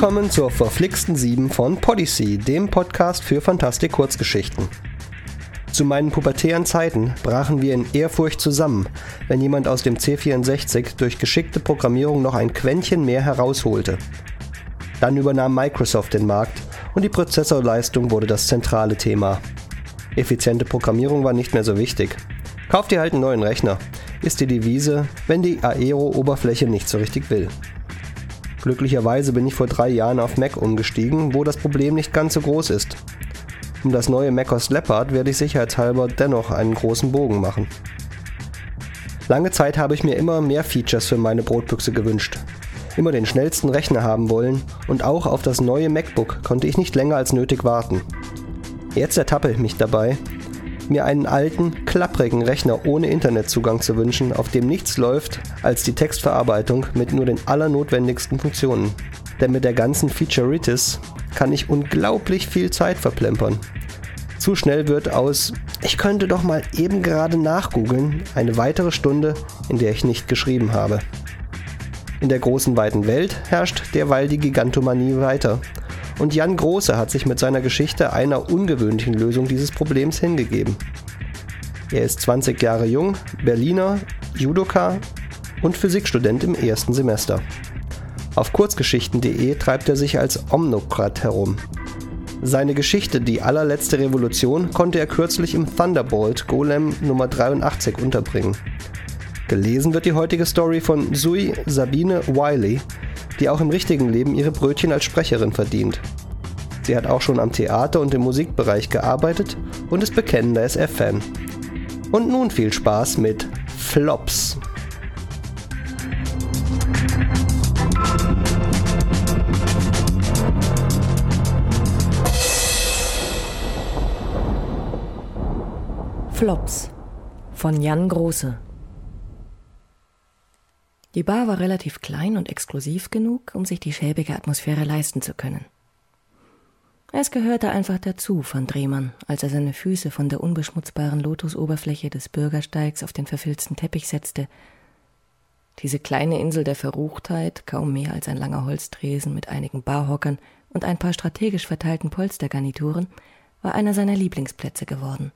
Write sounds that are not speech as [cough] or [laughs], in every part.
Willkommen zur verflixten 7 von Podyssey, dem Podcast für Fantastik-Kurzgeschichten. Zu meinen pubertären Zeiten brachen wir in Ehrfurcht zusammen, wenn jemand aus dem C64 durch geschickte Programmierung noch ein Quäntchen mehr herausholte. Dann übernahm Microsoft den Markt und die Prozessorleistung wurde das zentrale Thema. Effiziente Programmierung war nicht mehr so wichtig. Kauf dir halt einen neuen Rechner, ist die Devise, wenn die Aero-Oberfläche nicht so richtig will. Glücklicherweise bin ich vor drei Jahren auf Mac umgestiegen, wo das Problem nicht ganz so groß ist. Um das neue Mac OS Leopard werde ich sicherheitshalber dennoch einen großen Bogen machen. Lange Zeit habe ich mir immer mehr Features für meine Brotbüchse gewünscht. Immer den schnellsten Rechner haben wollen und auch auf das neue MacBook konnte ich nicht länger als nötig warten. Jetzt ertappe ich mich dabei, mir einen alten, klapprigen Rechner ohne Internetzugang zu wünschen, auf dem nichts läuft als die Textverarbeitung mit nur den allernotwendigsten Funktionen. Denn mit der ganzen Featureitis kann ich unglaublich viel Zeit verplempern. Zu schnell wird aus, ich könnte doch mal eben gerade nachgoogeln, eine weitere Stunde, in der ich nicht geschrieben habe. In der großen weiten Welt herrscht derweil die Gigantomanie weiter und Jan Große hat sich mit seiner Geschichte einer ungewöhnlichen Lösung dieses Problems hingegeben. Er ist 20 Jahre jung, Berliner, Judoka und Physikstudent im ersten Semester. Auf kurzgeschichten.de treibt er sich als Omnokrat herum. Seine Geschichte Die allerletzte Revolution konnte er kürzlich im Thunderbolt Golem Nummer 83 unterbringen. Gelesen wird die heutige Story von Sui Sabine Wiley, die auch im richtigen Leben ihre Brötchen als Sprecherin verdient. Sie hat auch schon am Theater und im Musikbereich gearbeitet und ist bekennender SF-Fan. Und nun viel Spaß mit Flops. Flops von Jan Große die Bar war relativ klein und exklusiv genug, um sich die schäbige Atmosphäre leisten zu können. Es gehörte einfach dazu, fand Rehmann, als er seine Füße von der unbeschmutzbaren Lotusoberfläche des Bürgersteigs auf den verfilzten Teppich setzte. Diese kleine Insel der Verruchtheit, kaum mehr als ein langer Holztresen mit einigen Barhockern und ein paar strategisch verteilten Polstergarnituren, war einer seiner Lieblingsplätze geworden.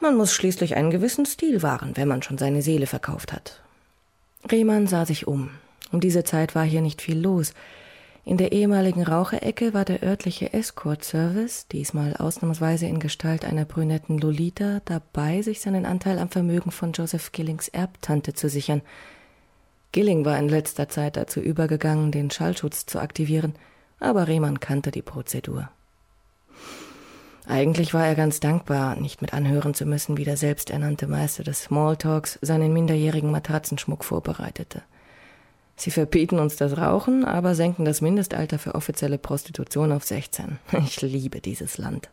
Man muss schließlich einen gewissen Stil wahren, wenn man schon seine Seele verkauft hat. Rehmann sah sich um. Um diese Zeit war hier nicht viel los. In der ehemaligen Raucherecke war der örtliche Escort-Service, diesmal ausnahmsweise in Gestalt einer brünetten Lolita, dabei, sich seinen Anteil am Vermögen von Joseph Gillings Erbtante zu sichern. Gilling war in letzter Zeit dazu übergegangen, den Schallschutz zu aktivieren, aber Rehmann kannte die Prozedur. Eigentlich war er ganz dankbar, nicht mit anhören zu müssen, wie der selbsternannte Meister des Smalltalks seinen minderjährigen Matratzenschmuck vorbereitete. Sie verbieten uns das Rauchen, aber senken das Mindestalter für offizielle Prostitution auf 16. [laughs] Ich liebe dieses Land.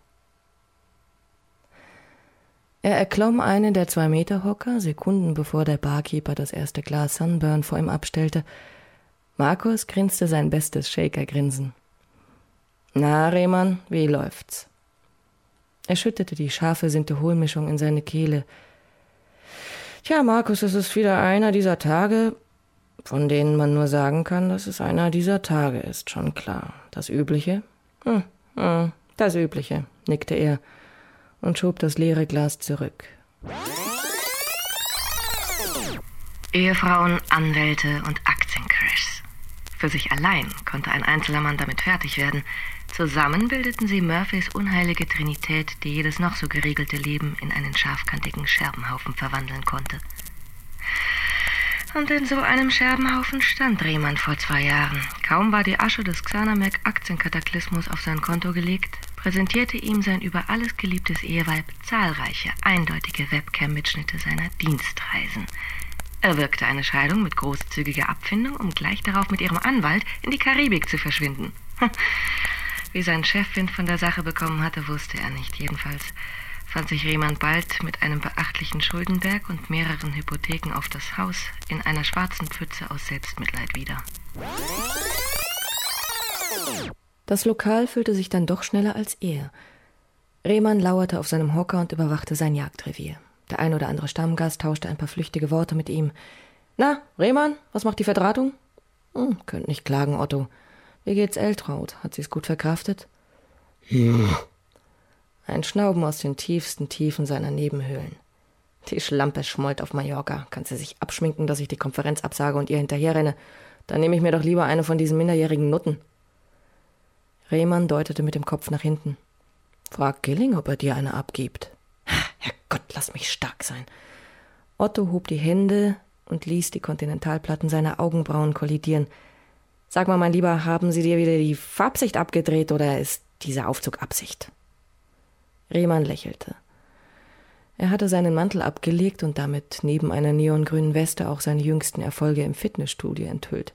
Er erklomm einen der zwei Meter Hocker, Sekunden bevor der Barkeeper das erste Glas Sunburn vor ihm abstellte. Markus grinste sein bestes Shaker-Grinsen. Na, Rehmann, wie läuft's? Er schüttete die scharfe Sinteholmischung in seine Kehle. Tja, Markus, es ist wieder einer dieser Tage, von denen man nur sagen kann, dass es einer dieser Tage ist, schon klar. Das Übliche? Hm, hm, das Übliche, nickte er und schob das leere Glas zurück. Ehefrauen, Anwälte und Aktiencrashs. Für sich allein konnte ein einzelner Mann damit fertig werden, Zusammen bildeten sie Murphys unheilige Trinität, die jedes noch so geregelte Leben in einen scharfkantigen Scherbenhaufen verwandeln konnte. Und in so einem Scherbenhaufen stand Rehmann vor zwei Jahren. Kaum war die Asche des Xanamek Aktienkataklysmus auf sein Konto gelegt, präsentierte ihm sein über alles geliebtes Eheweib zahlreiche, eindeutige Webcam-Mitschnitte seiner Dienstreisen. Er wirkte eine Scheidung mit großzügiger Abfindung, um gleich darauf mit ihrem Anwalt in die Karibik zu verschwinden. [laughs] Wie sein Chef Wind von der Sache bekommen hatte, wusste er nicht. Jedenfalls fand sich Rehmann bald mit einem beachtlichen Schuldenberg und mehreren Hypotheken auf das Haus in einer schwarzen Pfütze aus Selbstmitleid wieder. Das Lokal füllte sich dann doch schneller als er. Rehmann lauerte auf seinem Hocker und überwachte sein Jagdrevier. Der ein oder andere Stammgast tauschte ein paar flüchtige Worte mit ihm. Na, Rehmann, was macht die Verdrahtung? Hm, könnt nicht klagen, Otto. Wie geht's Eltraut? Hat sie's gut verkraftet? Ja. Ein Schnauben aus den tiefsten Tiefen seiner Nebenhöhlen. Die Schlampe schmollt auf Mallorca. Kann sie sich abschminken, dass ich die Konferenz absage und ihr hinterherrenne? Dann nehme ich mir doch lieber eine von diesen minderjährigen Nutten. Rehmann deutete mit dem Kopf nach hinten. Frag Gilling, ob er dir eine abgibt. Herrgott, lass mich stark sein. Otto hob die Hände und ließ die Kontinentalplatten seiner Augenbrauen kollidieren. Sag mal, mein Lieber, haben Sie dir wieder die Farbsicht abgedreht oder ist dieser Aufzug Absicht? Rehmann lächelte. Er hatte seinen Mantel abgelegt und damit neben einer neongrünen Weste auch seine jüngsten Erfolge im Fitnessstudio enthüllt.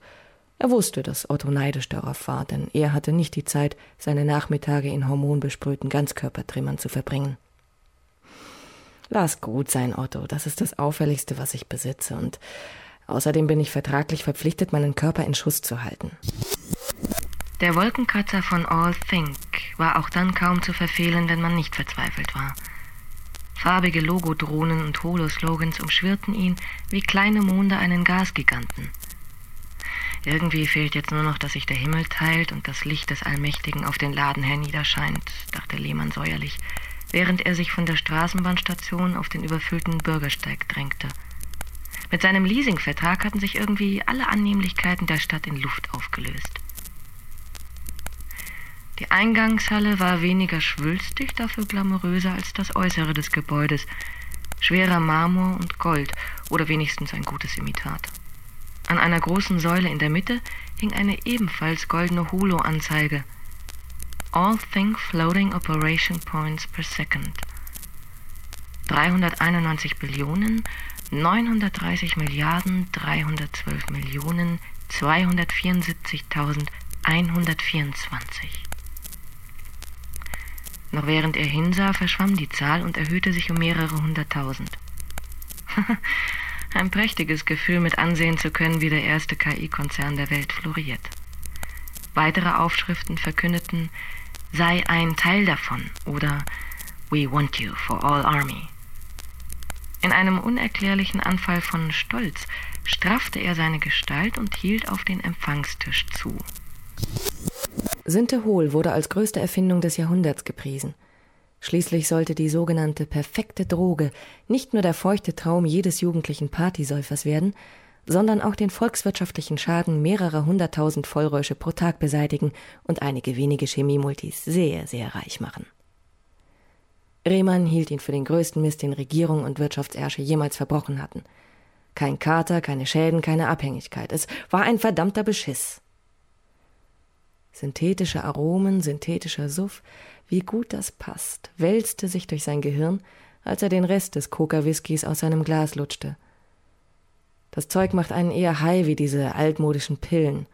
Er wusste, dass Otto neidisch darauf war, denn er hatte nicht die Zeit, seine Nachmittage in hormonbesprühten Ganzkörpertrimmern zu verbringen. Lass gut sein, Otto, das ist das Auffälligste, was ich besitze, und außerdem bin ich vertraglich verpflichtet, meinen Körper in Schuss zu halten. Der Wolkenkratzer von All Think war auch dann kaum zu verfehlen, wenn man nicht verzweifelt war. Farbige Logodrohnen und Holo-Slogans umschwirrten ihn wie kleine Monde einen Gasgiganten. Irgendwie fehlt jetzt nur noch, dass sich der Himmel teilt und das Licht des Allmächtigen auf den Laden herniederscheint, dachte Lehmann säuerlich, während er sich von der Straßenbahnstation auf den überfüllten Bürgersteig drängte. Mit seinem Leasingvertrag hatten sich irgendwie alle Annehmlichkeiten der Stadt in Luft aufgelöst. Die Eingangshalle war weniger schwülstig, dafür glamouröser als das Äußere des Gebäudes. Schwerer Marmor und Gold oder wenigstens ein gutes Imitat. An einer großen Säule in der Mitte hing eine ebenfalls goldene Holo-Anzeige. All Think Floating Operation Points per Second. 391 Billionen, 930 Milliarden, 312 Millionen, 274.124. Noch während er hinsah, verschwamm die Zahl und erhöhte sich um mehrere hunderttausend. [laughs] Ein prächtiges Gefühl, mit ansehen zu können, wie der erste KI-Konzern der Welt floriert. Weitere Aufschriften verkündeten, sei ein Teil davon oder We want you for all army. In einem unerklärlichen Anfall von Stolz straffte er seine Gestalt und hielt auf den Empfangstisch zu. Synthehol wurde als größte Erfindung des Jahrhunderts gepriesen. Schließlich sollte die sogenannte perfekte Droge nicht nur der feuchte Traum jedes jugendlichen Partysäufers werden, sondern auch den volkswirtschaftlichen Schaden mehrerer hunderttausend Vollräusche pro Tag beseitigen und einige wenige Chemiemultis sehr, sehr reich machen. Rehmann hielt ihn für den größten Mist, den Regierung und Wirtschaftsärsche jemals verbrochen hatten. Kein Kater, keine Schäden, keine Abhängigkeit. Es war ein verdammter Beschiss. Synthetische Aromen, synthetischer Suff, wie gut das passt, wälzte sich durch sein Gehirn, als er den Rest des Coca-Whiskys aus seinem Glas lutschte. Das Zeug macht einen eher high wie diese altmodischen Pillen.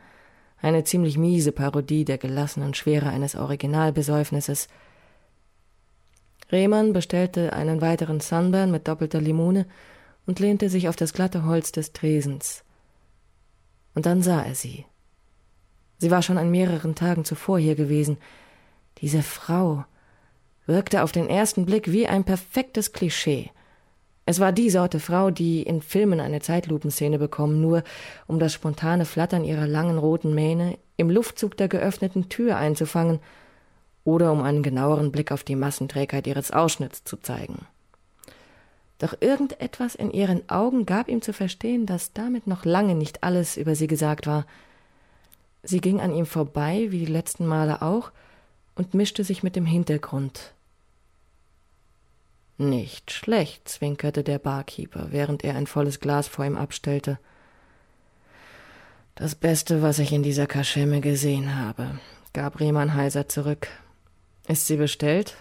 Eine ziemlich miese Parodie der gelassenen Schwere eines Originalbesäufnisses. Rehmann bestellte einen weiteren Sunburn mit doppelter Limone und lehnte sich auf das glatte Holz des Tresens. Und dann sah er sie. Sie war schon an mehreren Tagen zuvor hier gewesen. Diese Frau wirkte auf den ersten Blick wie ein perfektes Klischee. Es war die Sorte Frau, die in Filmen eine Zeitlupenszene bekommen, nur um das spontane Flattern ihrer langen roten Mähne im Luftzug der geöffneten Tür einzufangen oder um einen genaueren Blick auf die Massenträgheit ihres Ausschnitts zu zeigen. Doch irgendetwas in ihren Augen gab ihm zu verstehen, dass damit noch lange nicht alles über sie gesagt war. Sie ging an ihm vorbei, wie die letzten Male auch, und mischte sich mit dem Hintergrund. Nicht schlecht, zwinkerte der Barkeeper, während er ein volles Glas vor ihm abstellte. Das Beste, was ich in dieser Kaschemme gesehen habe, gab Rehmann heiser zurück. Ist sie bestellt?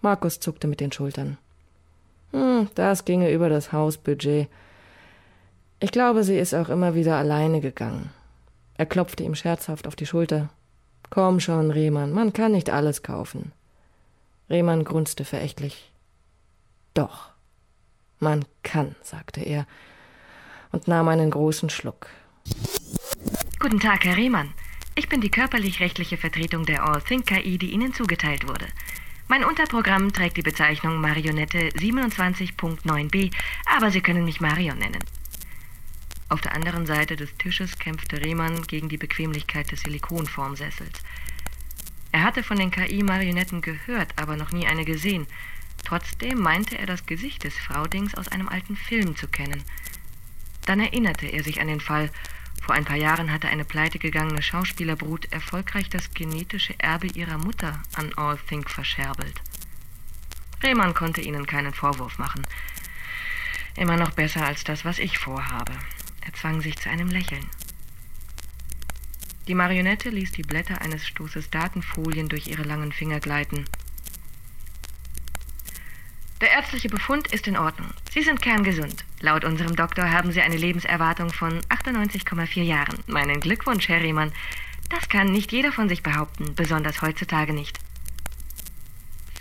Markus zuckte mit den Schultern. Hm, das ginge über das Hausbudget. Ich glaube, sie ist auch immer wieder alleine gegangen. Er klopfte ihm scherzhaft auf die Schulter. Komm schon, Rehmann, man kann nicht alles kaufen. Rehmann grunzte verächtlich. Doch, man kann, sagte er und nahm einen großen Schluck. Guten Tag, Herr Rehmann. Ich bin die körperlich-rechtliche Vertretung der All Think KI, die Ihnen zugeteilt wurde. Mein Unterprogramm trägt die Bezeichnung Marionette 27.9b, aber Sie können mich Marion nennen. Auf der anderen Seite des Tisches kämpfte Rehmann gegen die Bequemlichkeit des Silikonformsessels. Er hatte von den KI-Marionetten gehört, aber noch nie eine gesehen. Trotzdem meinte er das Gesicht des Fraudings aus einem alten Film zu kennen. Dann erinnerte er sich an den Fall. Vor ein paar Jahren hatte eine pleitegegangene Schauspielerbrut erfolgreich das genetische Erbe ihrer Mutter an All Think verscherbelt. Rehmann konnte ihnen keinen Vorwurf machen. Immer noch besser als das, was ich vorhabe. Er zwang sich zu einem Lächeln. Die Marionette ließ die Blätter eines Stoßes Datenfolien durch ihre langen Finger gleiten. Der ärztliche Befund ist in Ordnung. Sie sind kerngesund. Laut unserem Doktor haben Sie eine Lebenserwartung von 98,4 Jahren. Meinen Glückwunsch, Herr Riemann. Das kann nicht jeder von sich behaupten, besonders heutzutage nicht.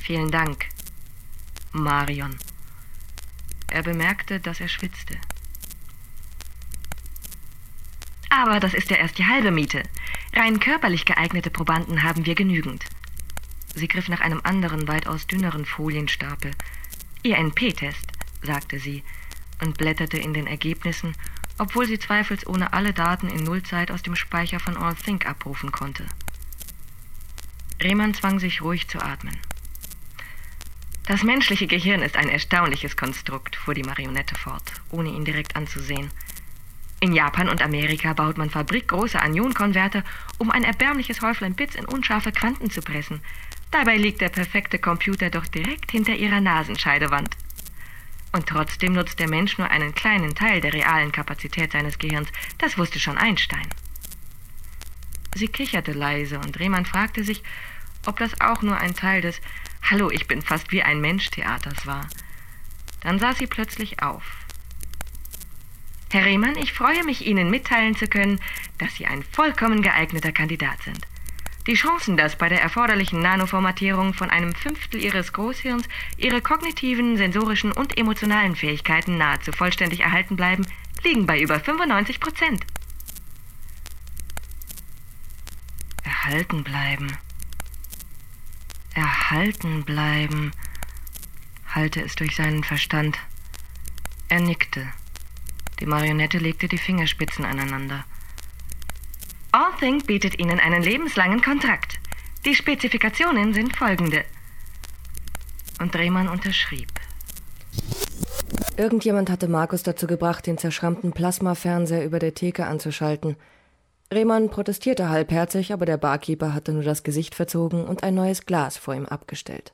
Vielen Dank, Marion. Er bemerkte, dass er schwitzte. Aber das ist ja erst die halbe Miete. Rein körperlich geeignete Probanden haben wir genügend. Sie griff nach einem anderen, weitaus dünneren Folienstapel. Ihr NP-Test, sagte sie und blätterte in den Ergebnissen, obwohl sie zweifelsohne alle Daten in Nullzeit aus dem Speicher von AllThink abrufen konnte. Rehmann zwang sich ruhig zu atmen. Das menschliche Gehirn ist ein erstaunliches Konstrukt, fuhr die Marionette fort, ohne ihn direkt anzusehen. In Japan und Amerika baut man fabrikgroße Anionkonverter, um ein erbärmliches Häuflein Bits in unscharfe Quanten zu pressen. Dabei liegt der perfekte Computer doch direkt hinter ihrer Nasenscheidewand. Und trotzdem nutzt der Mensch nur einen kleinen Teil der realen Kapazität seines Gehirns. Das wusste schon Einstein. Sie kicherte leise und Rehmann fragte sich, ob das auch nur ein Teil des Hallo, ich bin fast wie ein Mensch Theaters war. Dann sah sie plötzlich auf. Herr Rehmann, ich freue mich, Ihnen mitteilen zu können, dass Sie ein vollkommen geeigneter Kandidat sind. Die Chancen, dass bei der erforderlichen Nanoformatierung von einem Fünftel Ihres Großhirns Ihre kognitiven, sensorischen und emotionalen Fähigkeiten nahezu vollständig erhalten bleiben, liegen bei über 95 Prozent. Erhalten bleiben erhalten bleiben, hallte es durch seinen Verstand. Er nickte. Die Marionette legte die Fingerspitzen aneinander. Allthink bietet Ihnen einen lebenslangen Kontrakt. Die Spezifikationen sind folgende. Und Drehmann unterschrieb. Irgendjemand hatte Markus dazu gebracht, den zerschrammten Plasmafernseher über der Theke anzuschalten – Rehmann protestierte halbherzig, aber der Barkeeper hatte nur das Gesicht verzogen und ein neues Glas vor ihm abgestellt.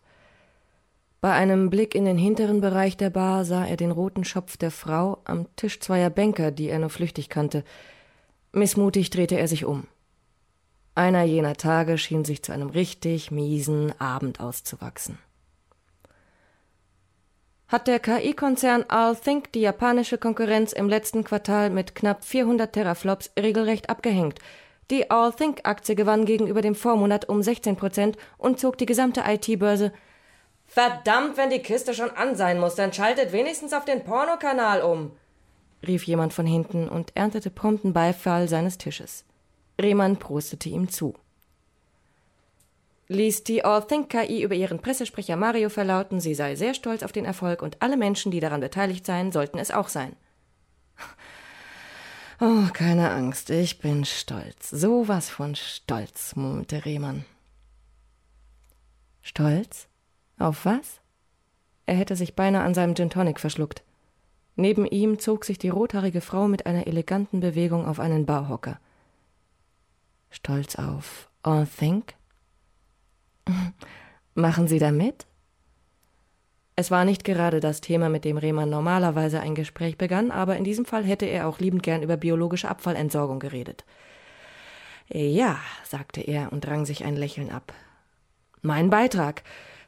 Bei einem Blick in den hinteren Bereich der Bar sah er den roten Schopf der Frau am Tisch zweier Bänker, die er nur flüchtig kannte. Missmutig drehte er sich um. Einer jener Tage schien sich zu einem richtig miesen Abend auszuwachsen hat der KI-Konzern Allthink die japanische Konkurrenz im letzten Quartal mit knapp 400 Teraflops regelrecht abgehängt. Die Allthink-Aktie gewann gegenüber dem Vormonat um 16 Prozent und zog die gesamte IT-Börse. Verdammt, wenn die Kiste schon an sein muss, dann schaltet wenigstens auf den Pornokanal um, rief jemand von hinten und erntete prompten Beifall seines Tisches. Rehmann prostete ihm zu ließ die All-Think KI über ihren Pressesprecher Mario verlauten, sie sei sehr stolz auf den Erfolg und alle Menschen, die daran beteiligt seien, sollten es auch sein. Oh, keine Angst, ich bin stolz. So was von stolz, murmelte Rehmann. Stolz? Auf was? Er hätte sich beinahe an seinem Gin Tonic verschluckt. Neben ihm zog sich die rothaarige Frau mit einer eleganten Bewegung auf einen Bauhocker. Stolz auf All Think? [laughs] Machen Sie da mit? Es war nicht gerade das Thema, mit dem Rehmann normalerweise ein Gespräch begann, aber in diesem Fall hätte er auch liebend gern über biologische Abfallentsorgung geredet. Ja, sagte er und rang sich ein Lächeln ab. Mein Beitrag.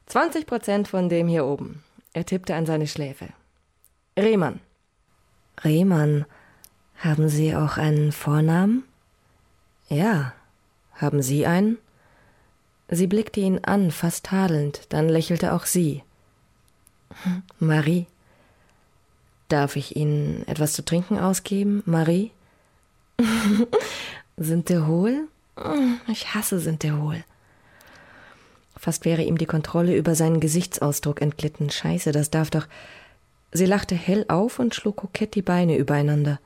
20 Prozent von dem hier oben. Er tippte an seine Schläfe. Rehmann. Rehmann, haben Sie auch einen Vornamen? Ja. Haben Sie einen? Sie blickte ihn an, fast tadelnd, dann lächelte auch sie. [laughs] Marie. Darf ich Ihnen etwas zu trinken ausgeben, Marie? [laughs] sind der hohl? Ich hasse sind der hohl. Fast wäre ihm die Kontrolle über seinen Gesichtsausdruck entglitten. Scheiße, das darf doch. Sie lachte hell auf und schlug kokett die Beine übereinander.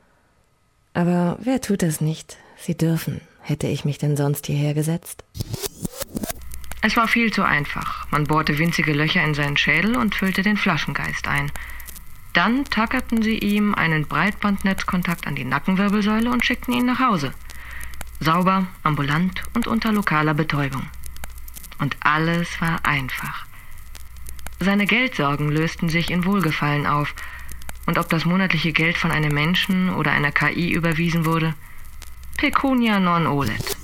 Aber wer tut das nicht? Sie dürfen. Hätte ich mich denn sonst hierher gesetzt? Es war viel zu einfach. Man bohrte winzige Löcher in seinen Schädel und füllte den Flaschengeist ein. Dann tackerten sie ihm einen Breitbandnetzkontakt an die Nackenwirbelsäule und schickten ihn nach Hause. Sauber, ambulant und unter lokaler Betäubung. Und alles war einfach. Seine Geldsorgen lösten sich in Wohlgefallen auf. Und ob das monatliche Geld von einem Menschen oder einer KI überwiesen wurde, Pecunia non olet.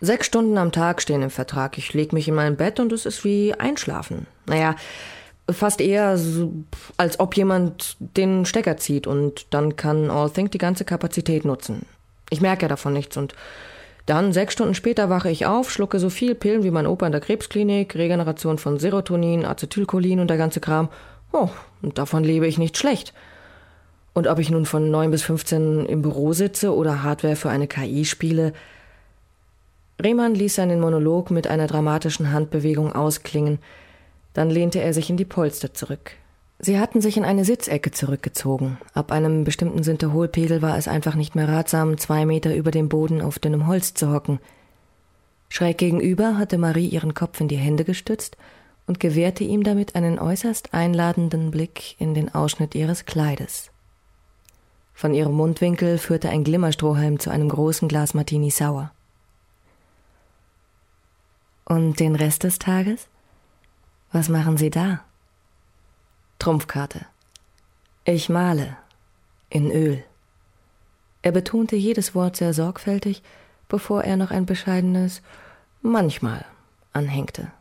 Sechs Stunden am Tag stehen im Vertrag. Ich leg mich in mein Bett und es ist wie Einschlafen. Naja, fast eher so, als ob jemand den Stecker zieht und dann kann Allthink die ganze Kapazität nutzen. Ich merke ja davon nichts und dann, sechs Stunden später, wache ich auf, schlucke so viel Pillen wie mein Opa in der Krebsklinik, Regeneration von Serotonin, Acetylcholin und der ganze Kram. Oh, und davon lebe ich nicht schlecht. Und ob ich nun von neun bis 15 im Büro sitze oder Hardware für eine KI spiele, Rehmann ließ seinen Monolog mit einer dramatischen Handbewegung ausklingen, dann lehnte er sich in die Polster zurück. Sie hatten sich in eine Sitzecke zurückgezogen. Ab einem bestimmten Sinterholpegel war es einfach nicht mehr ratsam, zwei Meter über dem Boden auf dünnem Holz zu hocken. Schräg gegenüber hatte Marie ihren Kopf in die Hände gestützt und gewährte ihm damit einen äußerst einladenden Blick in den Ausschnitt ihres Kleides. Von ihrem Mundwinkel führte ein Glimmerstrohhalm zu einem großen Glas Martini Sauer. Und den Rest des Tages? Was machen Sie da? Trumpfkarte. Ich male. In Öl. Er betonte jedes Wort sehr sorgfältig, bevor er noch ein bescheidenes manchmal anhängte.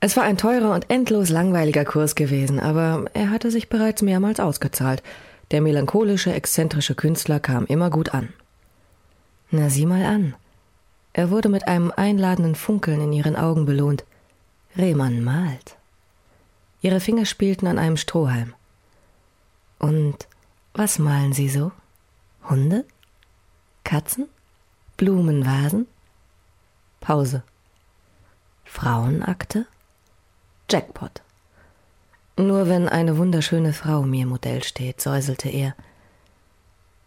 Es war ein teurer und endlos langweiliger Kurs gewesen, aber er hatte sich bereits mehrmals ausgezahlt. Der melancholische, exzentrische Künstler kam immer gut an. Na sieh mal an. Er wurde mit einem einladenden Funkeln in ihren Augen belohnt. Rehmann malt. Ihre Finger spielten an einem Strohhalm. Und was malen Sie so? Hunde? Katzen? Blumenvasen? Pause. Frauenakte? Jackpot. Nur wenn eine wunderschöne Frau mir Modell steht, säuselte er.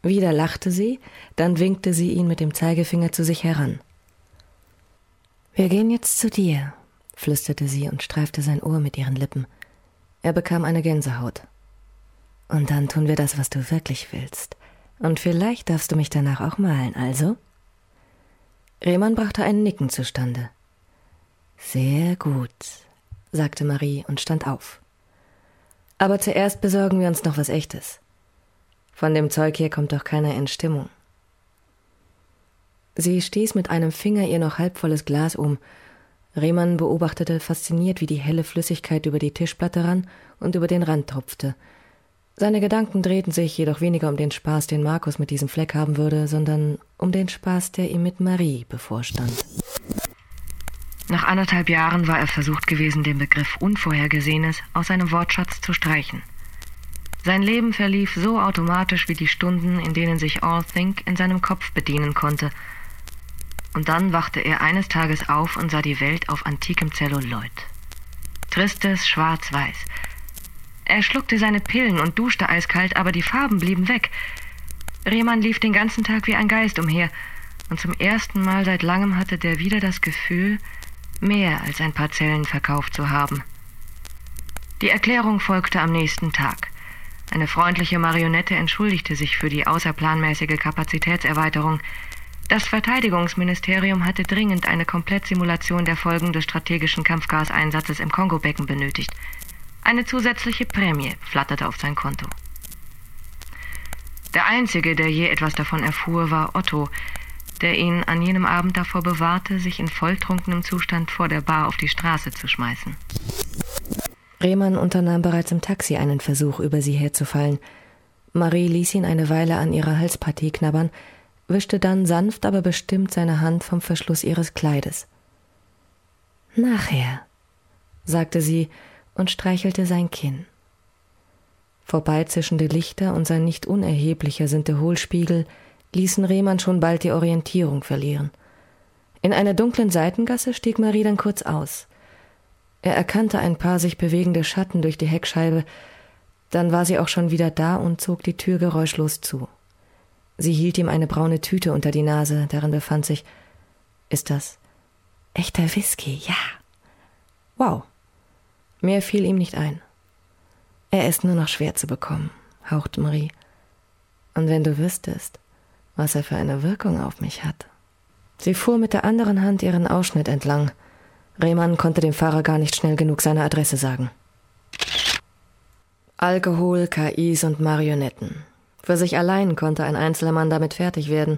Wieder lachte sie, dann winkte sie ihn mit dem Zeigefinger zu sich heran. Wir gehen jetzt zu dir, flüsterte sie und streifte sein Ohr mit ihren Lippen. Er bekam eine Gänsehaut. Und dann tun wir das, was du wirklich willst. Und vielleicht darfst du mich danach auch malen, also? Rehmann brachte ein Nicken zustande. Sehr gut, sagte Marie und stand auf. Aber zuerst besorgen wir uns noch was Echtes. Von dem Zeug hier kommt doch keiner in Stimmung. Sie stieß mit einem Finger ihr noch halbvolles Glas um Rehmann beobachtete fasziniert, wie die helle Flüssigkeit über die Tischplatte rann und über den Rand tropfte. Seine Gedanken drehten sich jedoch weniger um den Spaß, den Markus mit diesem Fleck haben würde, sondern um den Spaß, der ihm mit Marie bevorstand. Nach anderthalb Jahren war er versucht gewesen, den Begriff Unvorhergesehenes aus seinem Wortschatz zu streichen. Sein Leben verlief so automatisch wie die Stunden, in denen sich All Think in seinem Kopf bedienen konnte – und dann wachte er eines Tages auf und sah die Welt auf antikem Zelluloid. Tristes Schwarz-Weiß. Er schluckte seine Pillen und duschte eiskalt, aber die Farben blieben weg. Rehmann lief den ganzen Tag wie ein Geist umher, und zum ersten Mal seit langem hatte der wieder das Gefühl, mehr als ein paar Zellen verkauft zu haben. Die Erklärung folgte am nächsten Tag. Eine freundliche Marionette entschuldigte sich für die außerplanmäßige Kapazitätserweiterung, das Verteidigungsministerium hatte dringend eine Komplettsimulation der Folgen des strategischen Kampfgaseinsatzes im Kongobecken benötigt. Eine zusätzliche Prämie flatterte auf sein Konto. Der Einzige, der je etwas davon erfuhr, war Otto, der ihn an jenem Abend davor bewahrte, sich in volltrunkenem Zustand vor der Bar auf die Straße zu schmeißen. Rehmann unternahm bereits im Taxi einen Versuch, über sie herzufallen. Marie ließ ihn eine Weile an ihrer Halspartie knabbern, wischte dann sanft, aber bestimmt seine Hand vom Verschluss ihres Kleides. Nachher, sagte sie und streichelte sein Kinn. Vorbeizischende Lichter und sein nicht unerheblicher Sinteholspiegel ließen Rehmann schon bald die Orientierung verlieren. In einer dunklen Seitengasse stieg Marie dann kurz aus. Er erkannte ein paar sich bewegende Schatten durch die Heckscheibe, Dann war sie auch schon wieder da und zog die Tür geräuschlos zu. Sie hielt ihm eine braune Tüte unter die Nase, darin befand sich Ist das echter Whisky? Ja. Wow. Mehr fiel ihm nicht ein. Er ist nur noch schwer zu bekommen, hauchte Marie. Und wenn du wüsstest, was er für eine Wirkung auf mich hat. Sie fuhr mit der anderen Hand ihren Ausschnitt entlang. Rehmann konnte dem Fahrer gar nicht schnell genug seine Adresse sagen. Alkohol, KIs und Marionetten. Für sich allein konnte ein einzelner Mann damit fertig werden.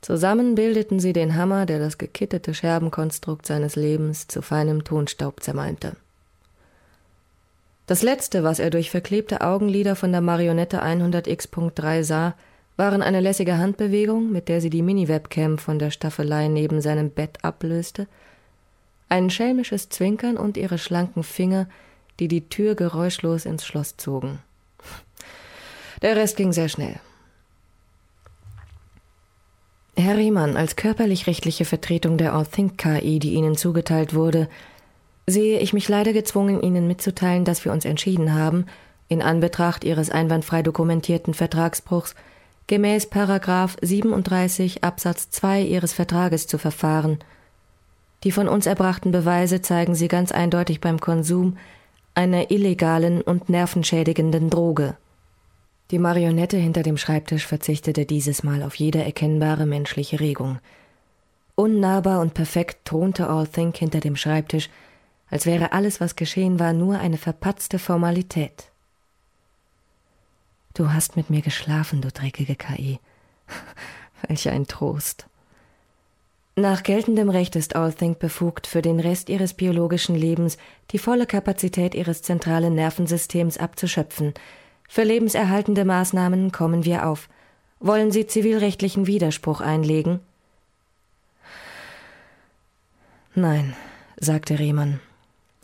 Zusammen bildeten sie den Hammer, der das gekittete Scherbenkonstrukt seines Lebens zu feinem Tonstaub zermalmte. Das letzte, was er durch verklebte Augenlider von der Marionette 100x.3 sah, waren eine lässige Handbewegung, mit der sie die Mini-Webcam von der Staffelei neben seinem Bett ablöste, ein schelmisches Zwinkern und ihre schlanken Finger, die die Tür geräuschlos ins Schloss zogen. Der Rest ging sehr schnell. Herr Riemann, als körperlich-rechtliche Vertretung der Allthink KI, die Ihnen zugeteilt wurde, sehe ich mich leider gezwungen, Ihnen mitzuteilen, dass wir uns entschieden haben, in Anbetracht Ihres einwandfrei dokumentierten Vertragsbruchs gemäß Paragraph 37 Absatz 2 Ihres Vertrages zu verfahren. Die von uns erbrachten Beweise zeigen Sie ganz eindeutig beim Konsum einer illegalen und nervenschädigenden Droge. Die Marionette hinter dem Schreibtisch verzichtete dieses Mal auf jede erkennbare menschliche Regung. Unnahbar und perfekt thronte All Think hinter dem Schreibtisch, als wäre alles, was geschehen war, nur eine verpatzte Formalität. Du hast mit mir geschlafen, du dreckige KI. [laughs] Welch ein Trost. Nach geltendem Recht ist Allthink befugt, für den Rest ihres biologischen Lebens die volle Kapazität ihres zentralen Nervensystems abzuschöpfen. Für lebenserhaltende Maßnahmen kommen wir auf. Wollen Sie zivilrechtlichen Widerspruch einlegen? Nein, sagte Rehmann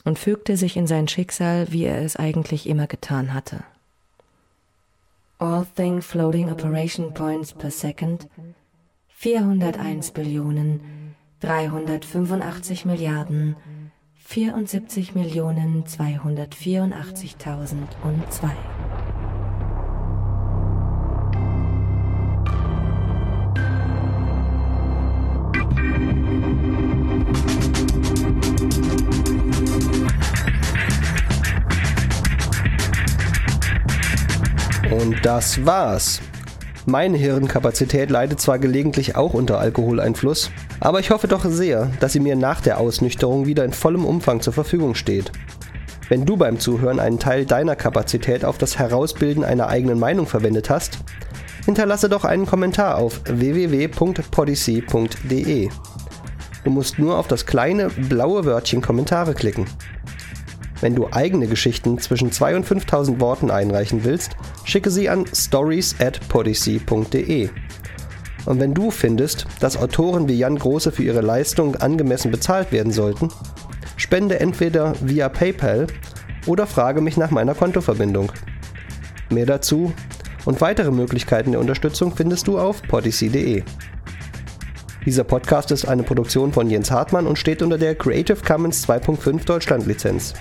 und fügte sich in sein Schicksal, wie er es eigentlich immer getan hatte. All thing floating operation points per second 401 Billionen 385 Milliarden 74 Millionen 284.002. das war's. Meine Hirnkapazität leidet zwar gelegentlich auch unter Alkoholeinfluss, aber ich hoffe doch sehr, dass sie mir nach der Ausnüchterung wieder in vollem Umfang zur Verfügung steht. Wenn du beim Zuhören einen Teil deiner Kapazität auf das Herausbilden einer eigenen Meinung verwendet hast, hinterlasse doch einen Kommentar auf www.podyssey.de. Du musst nur auf das kleine blaue Wörtchen Kommentare klicken. Wenn du eigene Geschichten zwischen 2 und 5000 Worten einreichen willst, schicke sie an stories at podyssey.de. Und wenn du findest, dass Autoren wie Jan Große für ihre Leistung angemessen bezahlt werden sollten, spende entweder via PayPal oder frage mich nach meiner Kontoverbindung. Mehr dazu und weitere Möglichkeiten der Unterstützung findest du auf podyssey.de. Dieser Podcast ist eine Produktion von Jens Hartmann und steht unter der Creative Commons 2.5 Deutschland Lizenz.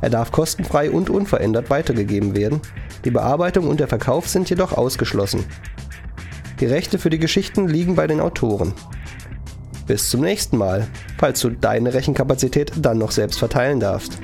Er darf kostenfrei und unverändert weitergegeben werden. Die Bearbeitung und der Verkauf sind jedoch ausgeschlossen. Die Rechte für die Geschichten liegen bei den Autoren. Bis zum nächsten Mal, falls du deine Rechenkapazität dann noch selbst verteilen darfst.